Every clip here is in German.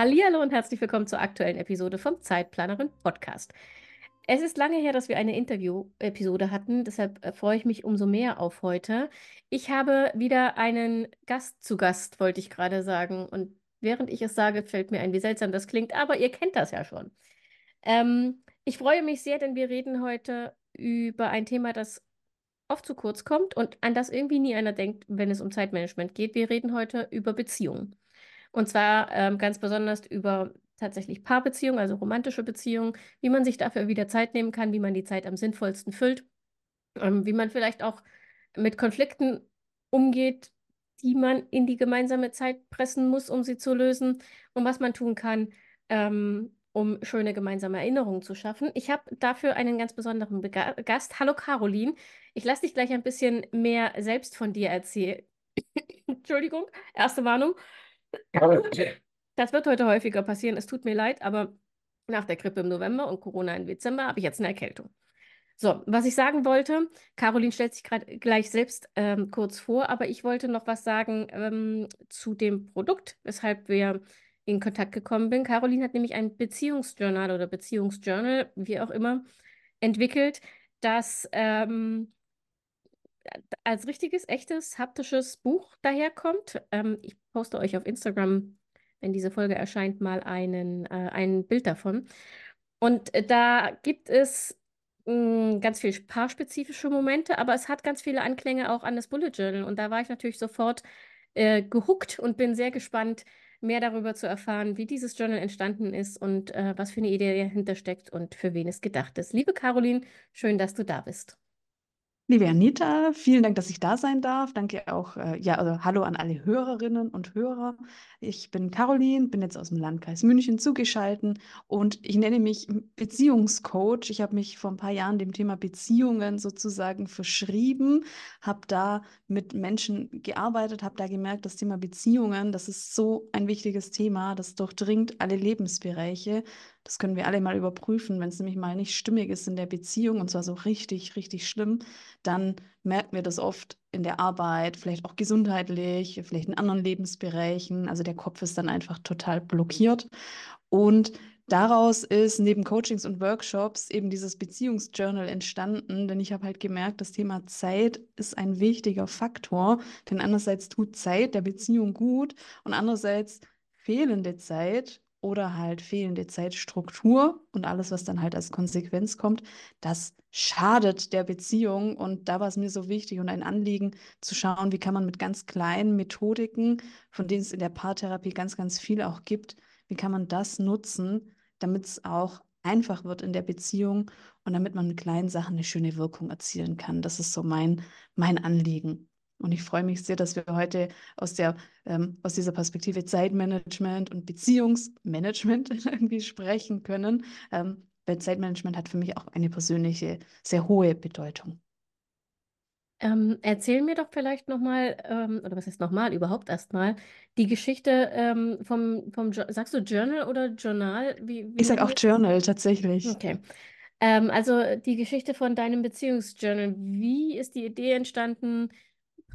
Hallo und herzlich willkommen zur aktuellen Episode vom Zeitplanerin Podcast. Es ist lange her, dass wir eine Interview-Episode hatten, deshalb äh, freue ich mich umso mehr auf heute. Ich habe wieder einen Gast zu Gast, wollte ich gerade sagen. Und während ich es sage, fällt mir ein, wie seltsam das klingt, aber ihr kennt das ja schon. Ähm, ich freue mich sehr, denn wir reden heute über ein Thema, das oft zu kurz kommt und an das irgendwie nie einer denkt, wenn es um Zeitmanagement geht. Wir reden heute über Beziehungen. Und zwar ähm, ganz besonders über tatsächlich Paarbeziehungen, also romantische Beziehungen, wie man sich dafür wieder Zeit nehmen kann, wie man die Zeit am sinnvollsten füllt, ähm, wie man vielleicht auch mit Konflikten umgeht, die man in die gemeinsame Zeit pressen muss, um sie zu lösen und was man tun kann, ähm, um schöne gemeinsame Erinnerungen zu schaffen. Ich habe dafür einen ganz besonderen Bega Gast. Hallo Caroline. Ich lasse dich gleich ein bisschen mehr selbst von dir erzählen. Entschuldigung, erste Warnung. Das wird heute häufiger passieren. Es tut mir leid, aber nach der Grippe im November und Corona im Dezember habe ich jetzt eine Erkältung. So, was ich sagen wollte, Caroline stellt sich gerade gleich selbst ähm, kurz vor, aber ich wollte noch was sagen ähm, zu dem Produkt, weshalb wir in Kontakt gekommen sind. Caroline hat nämlich ein Beziehungsjournal oder Beziehungsjournal, wie auch immer, entwickelt, das ähm, als richtiges, echtes, haptisches Buch daherkommt. Ähm, ich poste euch auf Instagram, wenn diese Folge erscheint, mal einen, äh, ein Bild davon. Und äh, da gibt es mh, hm, ganz viele paarspezifische Momente, aber es hat ganz viele Anklänge auch an das Bullet Journal. Und da war ich natürlich sofort äh, gehuckt und bin sehr gespannt, mehr darüber zu erfahren, wie dieses Journal entstanden ist und äh, was für eine Idee dahinter steckt und für wen es gedacht ist. Liebe Caroline, schön, dass du da bist. Liebe Anita, vielen Dank, dass ich da sein darf. Danke auch, äh, ja, also hallo an alle Hörerinnen und Hörer. Ich bin Caroline, bin jetzt aus dem Landkreis München zugeschaltet und ich nenne mich Beziehungscoach. Ich habe mich vor ein paar Jahren dem Thema Beziehungen sozusagen verschrieben, habe da mit Menschen gearbeitet, habe da gemerkt, das Thema Beziehungen, das ist so ein wichtiges Thema, das durchdringt alle Lebensbereiche. Das können wir alle mal überprüfen. Wenn es nämlich mal nicht stimmig ist in der Beziehung und zwar so richtig, richtig schlimm, dann merken wir das oft in der Arbeit, vielleicht auch gesundheitlich, vielleicht in anderen Lebensbereichen. Also der Kopf ist dann einfach total blockiert. Und daraus ist neben Coachings und Workshops eben dieses Beziehungsjournal entstanden, denn ich habe halt gemerkt, das Thema Zeit ist ein wichtiger Faktor, denn einerseits tut Zeit der Beziehung gut und andererseits fehlende Zeit oder halt fehlende Zeitstruktur und alles, was dann halt als Konsequenz kommt, das schadet der Beziehung. Und da war es mir so wichtig und ein Anliegen zu schauen, wie kann man mit ganz kleinen Methodiken, von denen es in der Paartherapie ganz, ganz viel auch gibt, wie kann man das nutzen, damit es auch einfach wird in der Beziehung und damit man mit kleinen Sachen eine schöne Wirkung erzielen kann. Das ist so mein, mein Anliegen. Und ich freue mich sehr, dass wir heute aus, der, ähm, aus dieser Perspektive Zeitmanagement und Beziehungsmanagement irgendwie sprechen können. Ähm, weil Zeitmanagement hat für mich auch eine persönliche, sehr hohe Bedeutung. Ähm, erzähl mir doch vielleicht nochmal, ähm, oder was heißt nochmal, überhaupt erstmal, die Geschichte ähm, vom, vom, sagst du Journal oder Journal? Wie, wie ich sage auch Journal tatsächlich. Okay. Ähm, also die Geschichte von deinem Beziehungsjournal. Wie ist die Idee entstanden?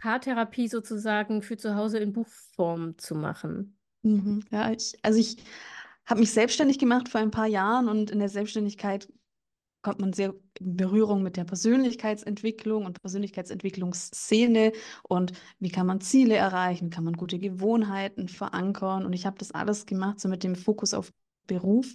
Paartherapie sozusagen für zu Hause in Buchform zu machen? Mhm. Ja, ich, also ich habe mich selbstständig gemacht vor ein paar Jahren und in der Selbstständigkeit kommt man sehr in Berührung mit der Persönlichkeitsentwicklung und Persönlichkeitsentwicklungsszene und wie kann man Ziele erreichen, kann man gute Gewohnheiten verankern und ich habe das alles gemacht so mit dem Fokus auf Beruf.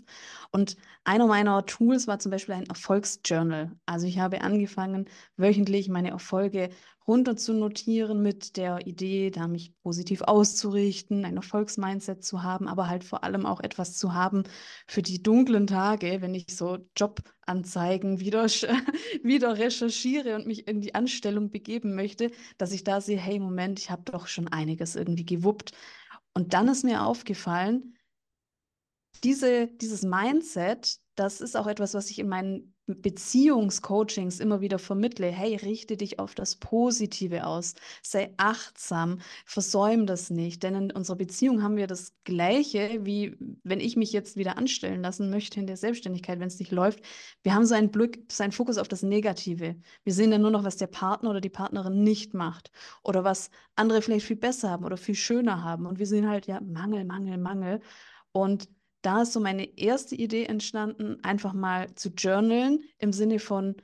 Und einer meiner Tools war zum Beispiel ein Erfolgsjournal. Also ich habe angefangen, wöchentlich meine Erfolge runter zu notieren mit der Idee, da mich positiv auszurichten, ein Erfolgsmindset zu haben, aber halt vor allem auch etwas zu haben für die dunklen Tage, wenn ich so Jobanzeigen wieder, wieder recherchiere und mich in die Anstellung begeben möchte, dass ich da sehe, hey, Moment, ich habe doch schon einiges irgendwie gewuppt. Und dann ist mir aufgefallen, diese, dieses Mindset, das ist auch etwas, was ich in meinen Beziehungscoachings immer wieder vermittle. Hey, richte dich auf das Positive aus. Sei achtsam. Versäum das nicht. Denn in unserer Beziehung haben wir das Gleiche, wie wenn ich mich jetzt wieder anstellen lassen möchte in der Selbstständigkeit, wenn es nicht läuft. Wir haben so einen Blick, so einen Fokus auf das Negative. Wir sehen dann nur noch, was der Partner oder die Partnerin nicht macht. Oder was andere vielleicht viel besser haben oder viel schöner haben. Und wir sehen halt, ja, Mangel, Mangel, Mangel. Und da ist so meine erste Idee entstanden, einfach mal zu journalen im Sinne von,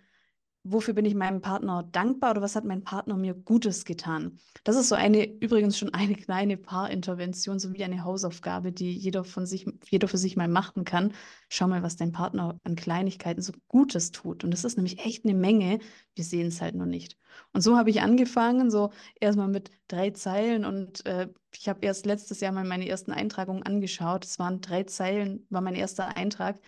wofür bin ich meinem Partner dankbar oder was hat mein Partner mir Gutes getan? Das ist so eine, übrigens schon eine kleine Paarintervention, so wie eine Hausaufgabe, die jeder von sich, jeder für sich mal machen kann. Schau mal, was dein Partner an Kleinigkeiten so Gutes tut. Und das ist nämlich echt eine Menge. Wir sehen es halt noch nicht. Und so habe ich angefangen, so erstmal mit drei Zeilen und äh, ich habe erst letztes Jahr mal meine ersten Eintragungen angeschaut. Es waren drei Zeilen, war mein erster Eintrag.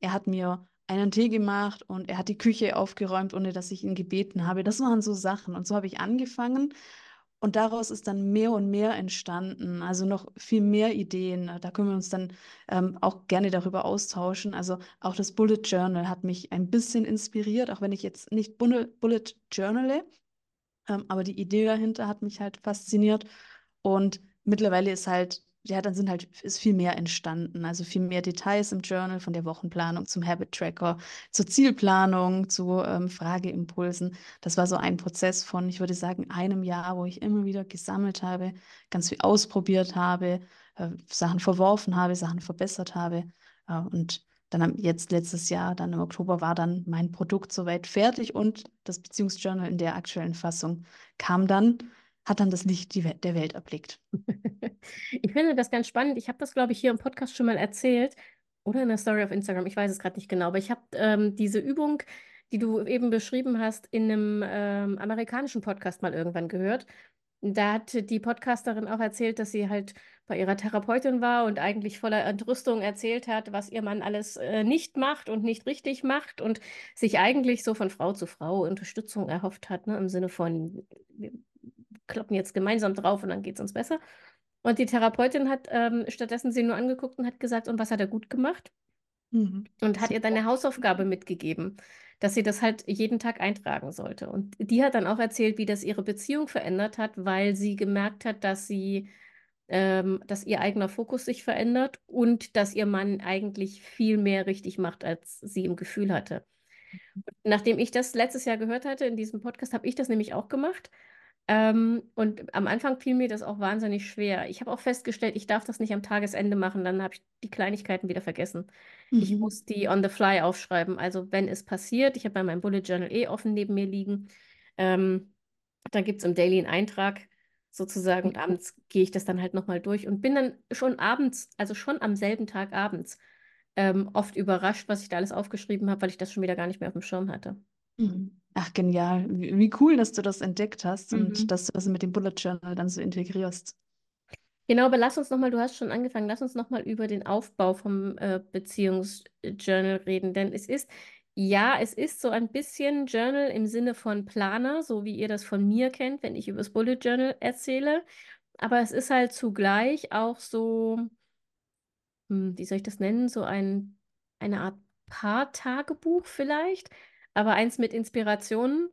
Er hat mir einen Tee gemacht und er hat die Küche aufgeräumt, ohne dass ich ihn gebeten habe. Das waren so Sachen. Und so habe ich angefangen. Und daraus ist dann mehr und mehr entstanden, also noch viel mehr Ideen. Da können wir uns dann ähm, auch gerne darüber austauschen. Also auch das Bullet Journal hat mich ein bisschen inspiriert, auch wenn ich jetzt nicht Bullet Journale, ähm, aber die Idee dahinter hat mich halt fasziniert. Und mittlerweile ist halt ja, dann sind halt, ist viel mehr entstanden. Also viel mehr Details im Journal von der Wochenplanung zum Habit Tracker, zur Zielplanung, zu ähm, Frageimpulsen. Das war so ein Prozess von, ich würde sagen, einem Jahr, wo ich immer wieder gesammelt habe, ganz viel ausprobiert habe, äh, Sachen verworfen habe, Sachen verbessert habe. Äh, und dann jetzt letztes Jahr, dann im Oktober, war dann mein Produkt soweit fertig und das Beziehungsjournal in der aktuellen Fassung kam dann hat dann das Licht der Welt erblickt. Ich finde das ganz spannend. Ich habe das, glaube ich, hier im Podcast schon mal erzählt oder in der Story auf Instagram. Ich weiß es gerade nicht genau, aber ich habe ähm, diese Übung, die du eben beschrieben hast, in einem ähm, amerikanischen Podcast mal irgendwann gehört. Da hat die Podcasterin auch erzählt, dass sie halt bei ihrer Therapeutin war und eigentlich voller Entrüstung erzählt hat, was ihr Mann alles äh, nicht macht und nicht richtig macht und sich eigentlich so von Frau zu Frau Unterstützung erhofft hat, ne, im Sinne von, kloppen jetzt gemeinsam drauf und dann geht es uns besser. Und die Therapeutin hat ähm, stattdessen sie nur angeguckt und hat gesagt, und was hat er gut gemacht? Mhm. Und hat ihr dann eine Hausaufgabe mitgegeben, dass sie das halt jeden Tag eintragen sollte. Und die hat dann auch erzählt, wie das ihre Beziehung verändert hat, weil sie gemerkt hat, dass sie, ähm, dass ihr eigener Fokus sich verändert und dass ihr Mann eigentlich viel mehr richtig macht, als sie im Gefühl hatte. Und nachdem ich das letztes Jahr gehört hatte in diesem Podcast, habe ich das nämlich auch gemacht ähm, und am Anfang fiel mir das auch wahnsinnig schwer. Ich habe auch festgestellt, ich darf das nicht am Tagesende machen, dann habe ich die Kleinigkeiten wieder vergessen. Mhm. Ich muss die on the fly aufschreiben. Also wenn es passiert, ich habe bei meinem Bullet Journal eh offen neben mir liegen, ähm, dann gibt es im Daily einen Eintrag sozusagen und abends gehe ich das dann halt nochmal durch und bin dann schon abends, also schon am selben Tag abends, ähm, oft überrascht, was ich da alles aufgeschrieben habe, weil ich das schon wieder gar nicht mehr auf dem Schirm hatte. Ach, genial. Wie, wie cool, dass du das entdeckt hast und mhm. dass du das mit dem Bullet Journal dann so integrierst. Genau, aber lass uns nochmal, du hast schon angefangen, lass uns nochmal über den Aufbau vom äh, Beziehungsjournal reden, denn es ist, ja, es ist so ein bisschen Journal im Sinne von Planer, so wie ihr das von mir kennt, wenn ich über das Bullet Journal erzähle, aber es ist halt zugleich auch so, hm, wie soll ich das nennen, so ein, eine Art Paar-Tagebuch vielleicht, aber eins mit Inspirationen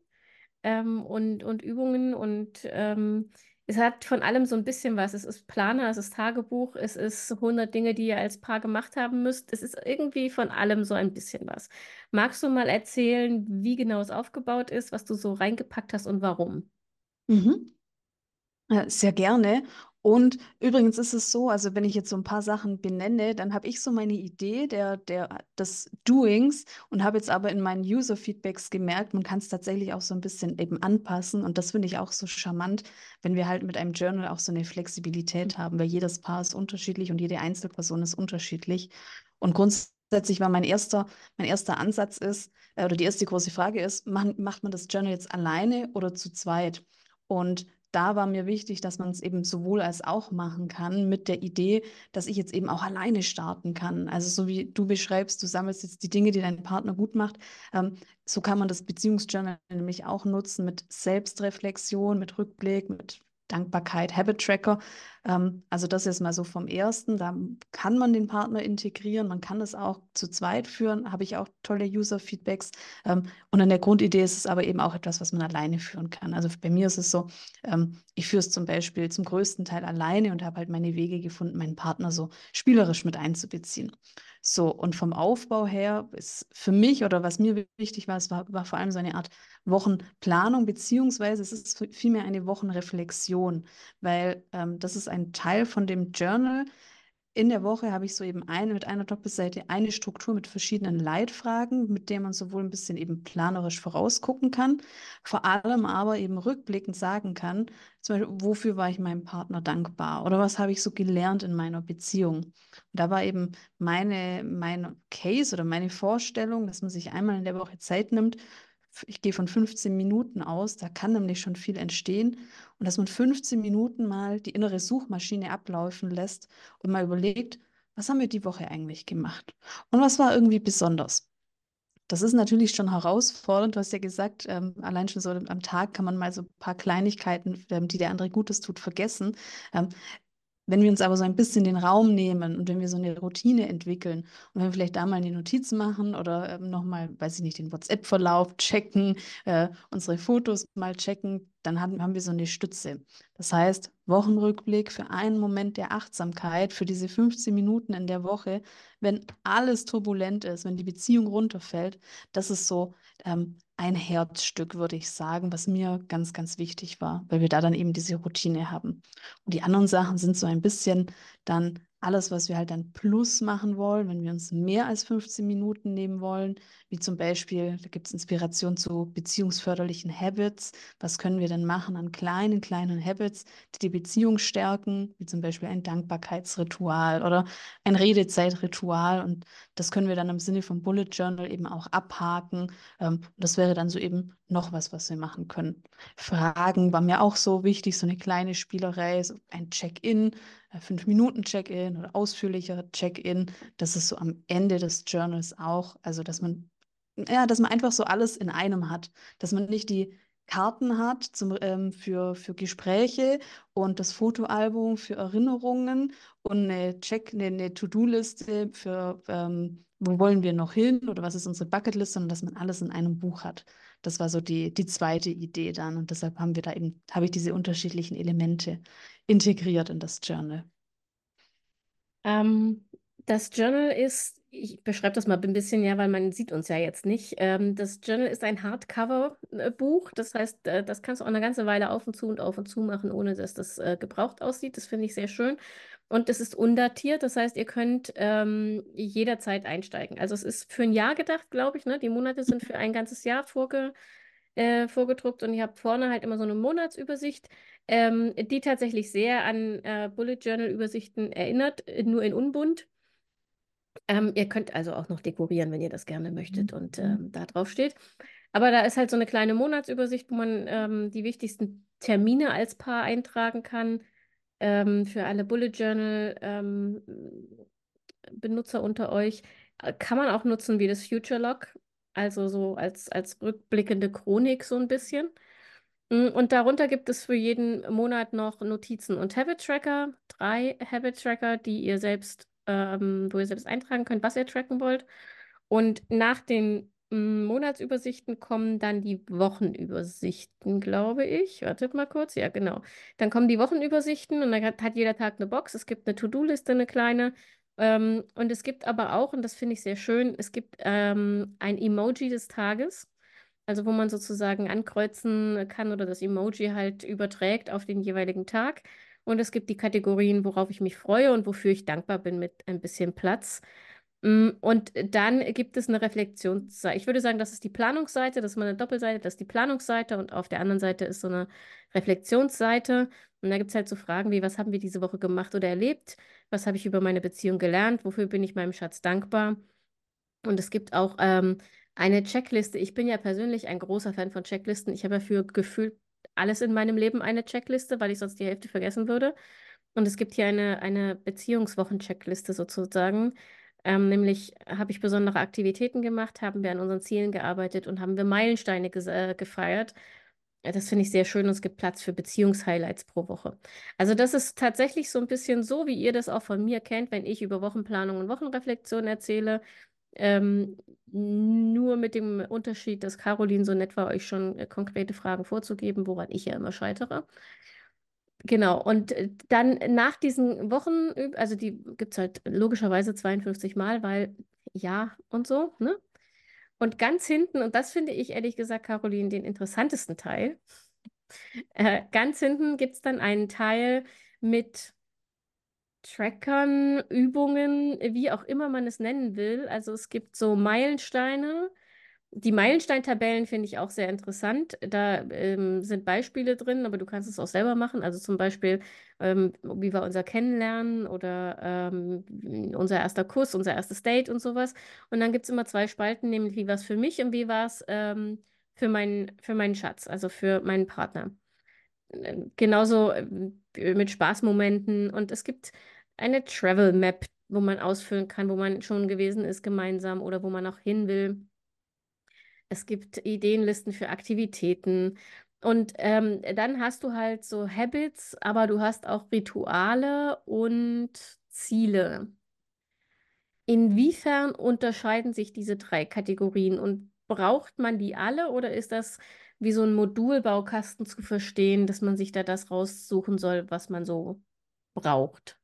ähm, und, und Übungen und ähm, es hat von allem so ein bisschen was. Es ist Planer, es ist Tagebuch, es ist 100 Dinge, die ihr als Paar gemacht haben müsst. Es ist irgendwie von allem so ein bisschen was. Magst du mal erzählen, wie genau es aufgebaut ist, was du so reingepackt hast und warum? Mhm. Sehr gerne. Und übrigens ist es so, also wenn ich jetzt so ein paar Sachen benenne, dann habe ich so meine Idee der, der, des Doings und habe jetzt aber in meinen User-Feedbacks gemerkt, man kann es tatsächlich auch so ein bisschen eben anpassen. Und das finde ich auch so charmant, wenn wir halt mit einem Journal auch so eine Flexibilität haben, weil jedes Paar ist unterschiedlich und jede Einzelperson ist unterschiedlich. Und grundsätzlich war mein erster, mein erster Ansatz ist, äh, oder die erste große Frage ist, macht, macht man das Journal jetzt alleine oder zu zweit? Und da war mir wichtig, dass man es eben sowohl als auch machen kann, mit der Idee, dass ich jetzt eben auch alleine starten kann. Also so wie du beschreibst, du sammelst jetzt die Dinge, die dein Partner gut macht. Ähm, so kann man das Beziehungsjournal nämlich auch nutzen mit Selbstreflexion, mit Rückblick, mit Dankbarkeit, Habit Tracker. Ähm, also das ist mal so vom ersten. Da kann man den Partner integrieren, man kann es auch zu zweit führen, habe ich auch tolle User-Feedbacks. Ähm, und an der Grundidee ist es aber eben auch etwas, was man alleine führen kann. Also bei mir ist es so, ähm, ich führe es zum Beispiel zum größten Teil alleine und habe halt meine Wege gefunden, meinen Partner so spielerisch mit einzubeziehen. So, und vom Aufbau her ist für mich oder was mir wichtig war, es war, war vor allem so eine Art Wochenplanung, beziehungsweise es ist vielmehr eine Wochenreflexion, weil ähm, das ist ein Teil von dem Journal, in der Woche habe ich so eben eine mit einer Doppelseite eine Struktur mit verschiedenen Leitfragen, mit der man sowohl ein bisschen eben planerisch vorausgucken kann, vor allem aber eben rückblickend sagen kann, zum Beispiel, wofür war ich meinem Partner dankbar oder was habe ich so gelernt in meiner Beziehung. Und da war eben meine, mein Case oder meine Vorstellung, dass man sich einmal in der Woche Zeit nimmt, ich gehe von 15 Minuten aus, da kann nämlich schon viel entstehen. Und dass man 15 Minuten mal die innere Suchmaschine ablaufen lässt und mal überlegt, was haben wir die Woche eigentlich gemacht? Und was war irgendwie besonders? Das ist natürlich schon herausfordernd. Du hast ja gesagt, ähm, allein schon so am Tag kann man mal so ein paar Kleinigkeiten, ähm, die der andere Gutes tut, vergessen. Ähm, wenn wir uns aber so ein bisschen den Raum nehmen und wenn wir so eine Routine entwickeln und wenn wir vielleicht da mal eine Notiz machen oder ähm, nochmal, weiß ich nicht, den WhatsApp-Verlauf checken, äh, unsere Fotos mal checken, dann haben, haben wir so eine Stütze. Das heißt, Wochenrückblick für einen Moment der Achtsamkeit, für diese 15 Minuten in der Woche, wenn alles turbulent ist, wenn die Beziehung runterfällt, das ist so ähm, ein Herzstück, würde ich sagen, was mir ganz, ganz wichtig war, weil wir da dann eben diese Routine haben. Und die anderen Sachen sind so ein bisschen dann alles, was wir halt dann plus machen wollen, wenn wir uns mehr als 15 Minuten nehmen wollen, wie zum Beispiel, da gibt es Inspiration zu beziehungsförderlichen Habits. Was können wir denn machen an kleinen, kleinen Habits, die die Beziehung stärken, wie zum Beispiel ein Dankbarkeitsritual oder ein Redezeitritual. Und das können wir dann im Sinne vom Bullet Journal eben auch abhaken. Ähm, das wäre dann so eben noch was, was wir machen können. Fragen war mir auch so wichtig, so eine kleine Spielerei, so ein Check-in, äh, fünf Minuten Check-in oder ausführlicher Check-in. Das ist so am Ende des Journals auch. Also, dass man, ja, dass man einfach so alles in einem hat. Dass man nicht die Karten hat zum, ähm, für, für Gespräche und das Fotoalbum für Erinnerungen und eine Check, eine, eine To-Do-Liste für ähm, wo wollen wir noch hin oder was ist unsere Bucketlist, sondern dass man alles in einem Buch hat. Das war so die, die zweite Idee dann. Und deshalb haben wir da eben, habe ich diese unterschiedlichen Elemente integriert in das Journal. Ähm, das Journal ist, ich beschreibe das mal ein bisschen, ja, weil man sieht uns ja jetzt nicht. Ähm, das Journal ist ein Hardcover-Buch. Das heißt, äh, das kannst du auch eine ganze Weile auf und zu und auf und zu machen, ohne dass das äh, gebraucht aussieht. Das finde ich sehr schön. Und es ist undatiert, das heißt, ihr könnt ähm, jederzeit einsteigen. Also es ist für ein Jahr gedacht, glaube ich. Ne? Die Monate sind für ein ganzes Jahr vorge äh, vorgedruckt und ihr habt vorne halt immer so eine Monatsübersicht, ähm, die tatsächlich sehr an äh, Bullet Journal-Übersichten erinnert, äh, nur in unbunt. Ähm, ihr könnt also auch noch dekorieren, wenn ihr das gerne möchtet mhm. und ähm, da drauf steht. Aber da ist halt so eine kleine Monatsübersicht, wo man ähm, die wichtigsten Termine als Paar eintragen kann ähm, für alle Bullet Journal ähm, Benutzer unter euch. Äh, kann man auch nutzen wie das Future Log, also so als, als rückblickende Chronik so ein bisschen. Mm, und darunter gibt es für jeden Monat noch Notizen und Habit Tracker, drei Habit Tracker, die ihr selbst, ähm, wo ihr selbst eintragen könnt, was ihr tracken wollt. Und nach den Monatsübersichten kommen dann die Wochenübersichten, glaube ich. Wartet mal kurz. Ja, genau. Dann kommen die Wochenübersichten und dann hat, hat jeder Tag eine Box. Es gibt eine To-Do-Liste, eine kleine. Ähm, und es gibt aber auch, und das finde ich sehr schön, es gibt ähm, ein Emoji des Tages. Also wo man sozusagen ankreuzen kann oder das Emoji halt überträgt auf den jeweiligen Tag. Und es gibt die Kategorien, worauf ich mich freue und wofür ich dankbar bin mit ein bisschen Platz. Mm, und dann gibt es eine Reflexionsseite. Ich würde sagen, das ist die Planungsseite, das ist mal eine Doppelseite, das ist die Planungsseite und auf der anderen Seite ist so eine Reflexionsseite. Und da gibt es halt so Fragen wie, was haben wir diese Woche gemacht oder erlebt? Was habe ich über meine Beziehung gelernt? Wofür bin ich meinem Schatz dankbar? Und es gibt auch ähm, eine Checkliste. Ich bin ja persönlich ein großer Fan von Checklisten. Ich habe ja für gefühlt alles in meinem Leben eine Checkliste, weil ich sonst die Hälfte vergessen würde. Und es gibt hier eine, eine Beziehungswochen-Checkliste sozusagen. Ähm, nämlich habe ich besondere Aktivitäten gemacht, haben wir an unseren Zielen gearbeitet und haben wir Meilensteine äh, gefeiert. Das finde ich sehr schön und es gibt Platz für Beziehungshighlights pro Woche. Also das ist tatsächlich so ein bisschen so, wie ihr das auch von mir kennt, wenn ich über Wochenplanung und Wochenreflexion erzähle. Ähm, nur mit dem Unterschied, dass Caroline so nett war, euch schon äh, konkrete Fragen vorzugeben, woran ich ja immer scheitere. Genau, und äh, dann nach diesen Wochen, also die gibt es halt logischerweise 52 Mal, weil ja und so, ne? Und ganz hinten, und das finde ich ehrlich gesagt, Caroline, den interessantesten Teil, äh, ganz hinten gibt es dann einen Teil mit Trackern, Übungen, wie auch immer man es nennen will. Also es gibt so Meilensteine. Die Meilensteintabellen finde ich auch sehr interessant. Da ähm, sind Beispiele drin, aber du kannst es auch selber machen. Also zum Beispiel, ähm, wie war unser Kennenlernen oder ähm, unser erster Kuss, unser erstes Date und sowas. Und dann gibt es immer zwei Spalten, nämlich wie war es für mich und wie war es ähm, für, mein, für meinen Schatz, also für meinen Partner. Ähm, genauso äh, mit Spaßmomenten. Und es gibt eine Travel Map, wo man ausfüllen kann, wo man schon gewesen ist gemeinsam oder wo man auch hin will. Es gibt Ideenlisten für Aktivitäten. Und ähm, dann hast du halt so Habits, aber du hast auch Rituale und Ziele. Inwiefern unterscheiden sich diese drei Kategorien und braucht man die alle oder ist das wie so ein Modulbaukasten zu verstehen, dass man sich da das raussuchen soll, was man so braucht?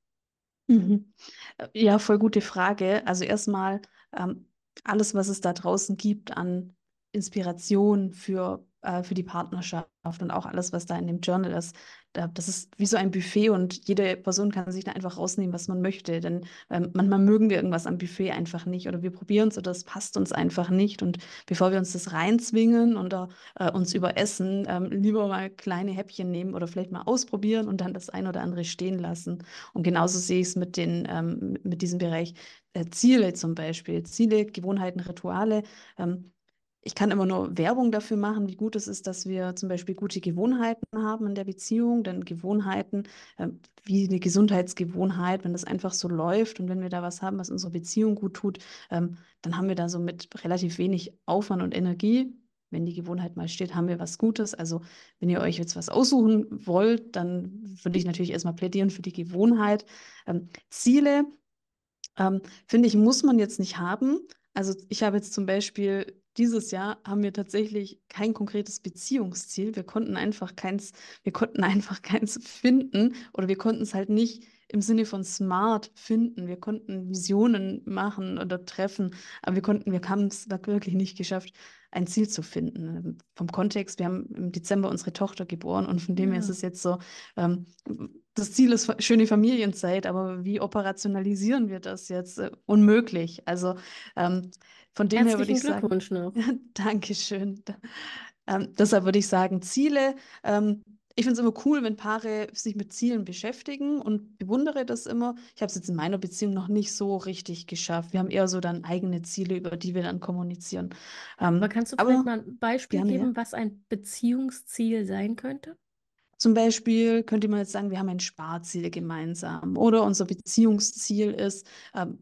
Mhm. Äh, ja, voll gute Frage. Also erstmal ähm, alles, was es da draußen gibt an Inspiration für, äh, für die Partnerschaft und auch alles, was da in dem Journal ist, das ist wie so ein Buffet und jede Person kann sich da einfach rausnehmen, was man möchte. Denn ähm, manchmal mögen wir irgendwas am Buffet einfach nicht oder wir probieren es oder es passt uns einfach nicht. Und bevor wir uns das reinzwingen oder äh, uns überessen, ähm, lieber mal kleine Häppchen nehmen oder vielleicht mal ausprobieren und dann das ein oder andere stehen lassen. Und genauso sehe ich es mit, ähm, mit diesem Bereich äh, Ziele zum Beispiel. Ziele, Gewohnheiten, Rituale. Ähm, ich kann immer nur Werbung dafür machen, wie gut es ist, dass wir zum Beispiel gute Gewohnheiten haben in der Beziehung. Denn Gewohnheiten, äh, wie eine Gesundheitsgewohnheit, wenn das einfach so läuft und wenn wir da was haben, was unsere Beziehung gut tut, ähm, dann haben wir da so mit relativ wenig Aufwand und Energie. Wenn die Gewohnheit mal steht, haben wir was Gutes. Also wenn ihr euch jetzt was aussuchen wollt, dann würde ich natürlich erstmal plädieren für die Gewohnheit. Ähm, Ziele, ähm, finde ich, muss man jetzt nicht haben. Also ich habe jetzt zum Beispiel dieses Jahr haben wir tatsächlich kein konkretes Beziehungsziel. Wir konnten einfach keins, wir konnten einfach keins finden oder wir konnten es halt nicht im Sinne von smart finden. Wir konnten Visionen machen oder treffen, aber wir konnten, wir haben es wirklich nicht geschafft, ein Ziel zu finden. Vom Kontext, wir haben im Dezember unsere Tochter geboren und von dem her ist es jetzt so, ähm, das Ziel ist schöne Familienzeit, aber wie operationalisieren wir das jetzt? Äh, unmöglich. Also ähm, von dem her würde ich sagen. Glückwunsch noch. Dankeschön. Ähm, deshalb würde ich sagen, Ziele. Ähm, ich finde es immer cool, wenn Paare sich mit Zielen beschäftigen und bewundere das immer. Ich habe es jetzt in meiner Beziehung noch nicht so richtig geschafft. Wir haben eher so dann eigene Ziele, über die wir dann kommunizieren. Ähm, aber kannst du vielleicht mal ein Beispiel gerne, geben, ja. was ein Beziehungsziel sein könnte? Zum Beispiel könnte man jetzt sagen, wir haben ein Sparziel gemeinsam oder unser Beziehungsziel ist, ähm,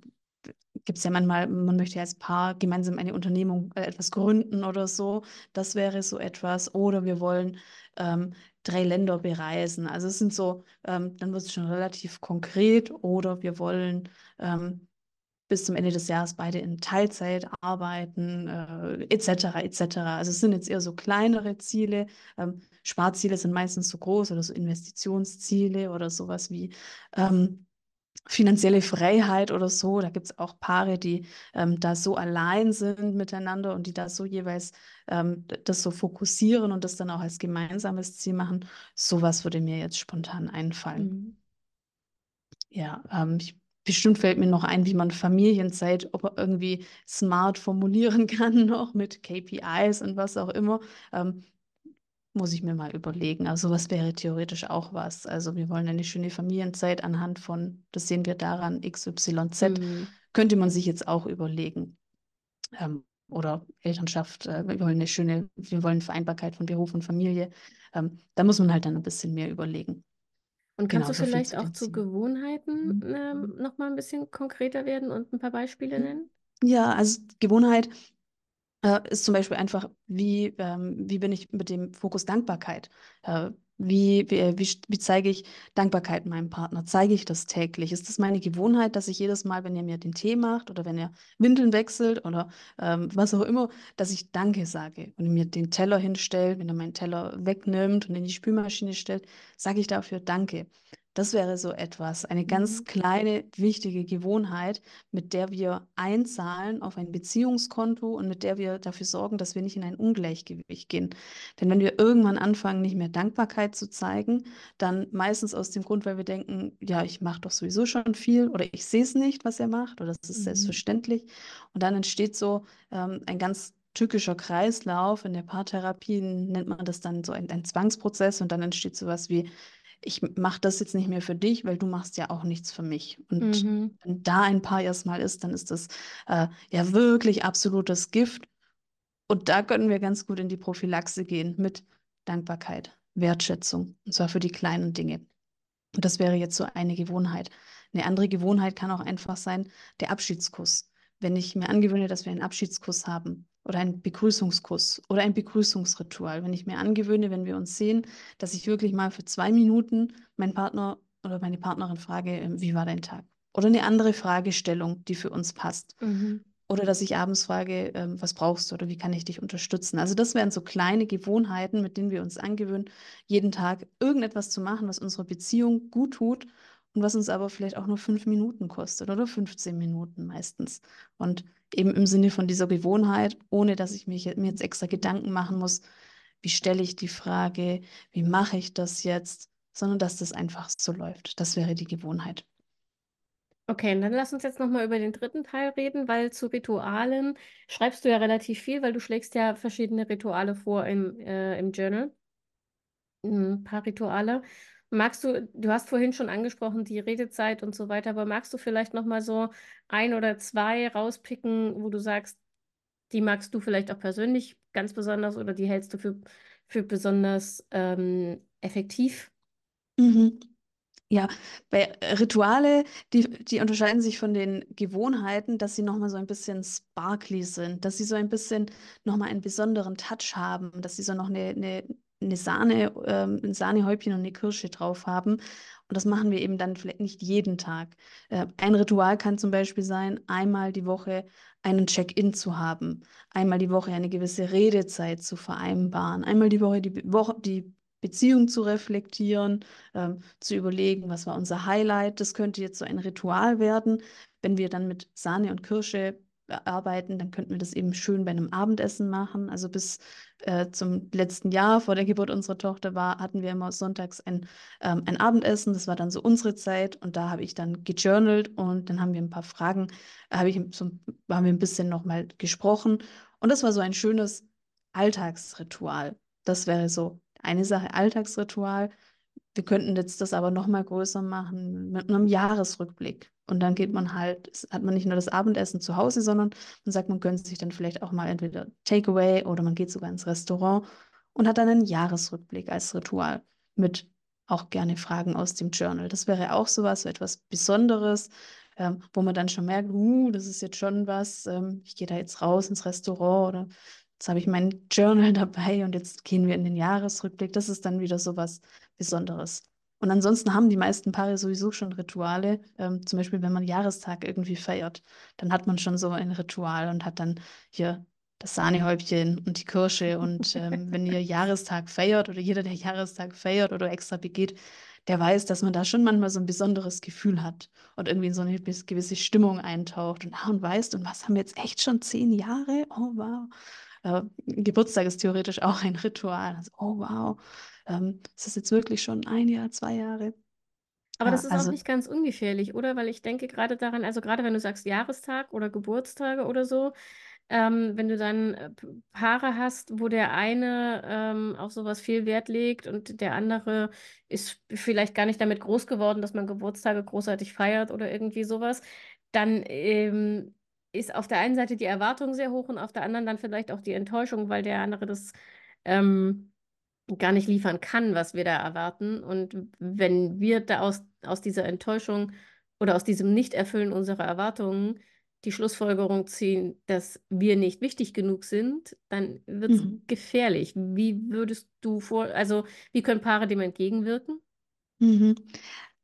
gibt es ja manchmal, man möchte ja als Paar gemeinsam eine Unternehmung, äh, etwas gründen oder so. Das wäre so etwas. Oder wir wollen ähm, drei Länder bereisen. Also es sind so, ähm, dann wird es schon relativ konkret. Oder wir wollen ähm, bis zum Ende des Jahres beide in Teilzeit arbeiten, äh, etc. etc. Also es sind jetzt eher so kleinere Ziele. Ähm, Sparziele sind meistens so groß oder so Investitionsziele oder sowas wie ähm, finanzielle Freiheit oder so. Da gibt es auch Paare, die ähm, da so allein sind miteinander und die da so jeweils ähm, das so fokussieren und das dann auch als gemeinsames Ziel machen. Sowas würde mir jetzt spontan einfallen. Mhm. Ja, ähm, ich, bestimmt fällt mir noch ein, wie man Familienzeit irgendwie smart formulieren kann, noch mit KPIs und was auch immer. Ähm, muss ich mir mal überlegen. Also was wäre theoretisch auch was. Also wir wollen eine schöne Familienzeit anhand von, das sehen wir daran, XYZ, mhm. könnte man sich jetzt auch überlegen. Ähm, oder Elternschaft, äh, wir wollen eine schöne, wir wollen Vereinbarkeit von Beruf und Familie. Ähm, da muss man halt dann ein bisschen mehr überlegen. Und kannst genau, du vielleicht auch zu Gewohnheiten mhm. ähm, noch mal ein bisschen konkreter werden und ein paar Beispiele nennen? Ja, also Gewohnheit äh, ist zum Beispiel einfach, wie, ähm, wie bin ich mit dem Fokus Dankbarkeit? Äh, wie, wie, äh, wie, wie zeige ich Dankbarkeit meinem Partner? Zeige ich das täglich? Ist das meine Gewohnheit, dass ich jedes Mal, wenn er mir den Tee macht oder wenn er Windeln wechselt oder ähm, was auch immer, dass ich Danke sage und mir den Teller hinstellt, wenn er meinen Teller wegnimmt und in die Spülmaschine stellt, sage ich dafür Danke. Das wäre so etwas, eine ganz Mhm. kleine, wichtige Gewohnheit, mit der wir einzahlen auf ein Beziehungskonto und mit der wir dafür sorgen, dass wir nicht in ein Ungleichgewicht gehen. Denn wenn wir irgendwann anfangen, nicht mehr Dankbarkeit zu zeigen, dann meistens aus dem Grund, weil wir denken, ja, ich mache doch sowieso schon viel oder ich sehe es nicht, was er macht oder es ist Mhm. selbstverständlich. Und dann entsteht so ähm, ein ganz tückischer Kreislauf. In der Paartherapie nennt man das dann so ein, ein Zwangsprozess und dann entsteht sowas wie, ich mache das jetzt nicht mehr für dich, weil du machst ja auch nichts für mich. Und Mhm. wenn da ein Paar erstmal ist, dann ist das äh, ja wirklich absolutes Gift. Und da können wir ganz gut in die Prophylaxe gehen mit Dankbarkeit, Wertschätzung, und zwar für die kleinen Dinge. Und das wäre jetzt so eine Gewohnheit. Eine andere Gewohnheit kann auch einfach sein, der Abschiedskuss. Wenn ich mir angewöhne, dass wir einen Abschiedskuss haben oder einen Begrüßungskuss oder ein Begrüßungsritual, wenn ich mir angewöhne, wenn wir uns sehen, dass ich wirklich mal für zwei Minuten meinen Partner oder meine Partnerin frage, ähm, wie war dein Tag? Oder eine andere Fragestellung, die für uns passt. Mhm. Oder dass ich abends frage, ähm, was brauchst du oder wie kann ich dich unterstützen? Also das wären so kleine Gewohnheiten, mit denen wir uns angewöhnen, jeden Tag irgendetwas zu machen, was unserer Beziehung gut tut und was uns aber vielleicht auch nur fünf Minuten kostet oder 15 Minuten meistens. Und eben im Sinne von dieser Gewohnheit, ohne dass ich mich, mir jetzt extra Gedanken machen muss, wie stelle ich die Frage, wie mache ich das jetzt, sondern dass das einfach so läuft. Das wäre die Gewohnheit. Okay, dann lass uns jetzt nochmal über den dritten Teil reden, weil zu Ritualen schreibst du ja relativ viel, weil du schlägst ja verschiedene Rituale vor im, äh, im Journal. Ein paar Rituale. Magst du, du hast vorhin schon angesprochen, die Redezeit und so weiter, aber magst du vielleicht nochmal so ein oder zwei rauspicken, wo du sagst, die magst du vielleicht auch persönlich ganz besonders oder die hältst du für, für besonders ähm, effektiv? Mhm. Ja, bei Rituale, die, die unterscheiden sich von den Gewohnheiten, dass sie nochmal so ein bisschen sparkly sind, dass sie so ein bisschen nochmal einen besonderen Touch haben, dass sie so noch eine, eine, eine Sahne, ähm, ein Sahnehäubchen und eine Kirsche drauf haben. Und das machen wir eben dann vielleicht nicht jeden Tag. Äh, ein Ritual kann zum Beispiel sein, einmal die Woche einen Check-in zu haben, einmal die Woche eine gewisse Redezeit zu vereinbaren, einmal die Woche die, Woche, die Beziehung zu reflektieren ähm, zu überlegen, was war unser Highlight. Das könnte jetzt so ein Ritual werden. Wenn wir dann mit Sahne und Kirsche arbeiten, dann könnten wir das eben schön bei einem Abendessen machen. Also bis äh, zum letzten Jahr vor der Geburt unserer Tochter war, hatten wir immer sonntags ein, ähm, ein Abendessen. Das war dann so unsere Zeit und da habe ich dann gejournalt und dann haben wir ein paar Fragen, habe ich so, haben wir ein bisschen nochmal gesprochen und das war so ein schönes Alltagsritual. Das wäre so eine Sache, Alltagsritual. Wir könnten jetzt das aber noch mal größer machen mit einem Jahresrückblick. Und dann geht man halt, hat man nicht nur das Abendessen zu Hause, sondern man sagt, man gönnt sich dann vielleicht auch mal entweder Takeaway oder man geht sogar ins Restaurant und hat dann einen Jahresrückblick als Ritual mit auch gerne Fragen aus dem Journal. Das wäre auch sowas, so etwas Besonderes, ähm, wo man dann schon merkt, uh, das ist jetzt schon was, ähm, ich gehe da jetzt raus ins Restaurant oder Jetzt habe ich mein Journal dabei und jetzt gehen wir in den Jahresrückblick. Das ist dann wieder so was Besonderes. Und ansonsten haben die meisten Paare sowieso schon Rituale. Ähm, zum Beispiel, wenn man Jahrestag irgendwie feiert, dann hat man schon so ein Ritual und hat dann hier das Sahnehäubchen und die Kirsche. Und ähm, wenn ihr Jahrestag feiert oder jeder, der Jahrestag feiert oder extra begeht, der weiß, dass man da schon manchmal so ein besonderes Gefühl hat und irgendwie in so eine gewisse Stimmung eintaucht und, ah, und weißt, und was haben wir jetzt echt schon zehn Jahre? Oh, wow. Äh, Geburtstag ist theoretisch auch ein Ritual. Also, oh wow, ähm, ist das jetzt wirklich schon ein Jahr, zwei Jahre? Aber Ja, das ist auch also nicht ganz ungefährlich, oder? Weil ich denke gerade daran, also gerade wenn du sagst Jahrestag oder Geburtstage oder so, ähm, wenn du dann äh, Paare hast, wo der eine ähm, auf sowas viel Wert legt und der andere ist vielleicht gar nicht damit groß geworden, dass man Geburtstage großartig feiert oder irgendwie sowas, dann ähm, ist auf der einen Seite die Erwartung sehr hoch und auf der anderen dann vielleicht auch die Enttäuschung, weil der andere das ähm, gar nicht liefern kann, was wir da erwarten. Und wenn wir da aus, aus dieser Enttäuschung oder aus diesem Nichterfüllen unserer Erwartungen die Schlussfolgerung ziehen, dass wir nicht wichtig genug sind, dann wird es Mhm. gefährlich. Wie würdest du vor, also wie können Paare dem entgegenwirken? Mhm.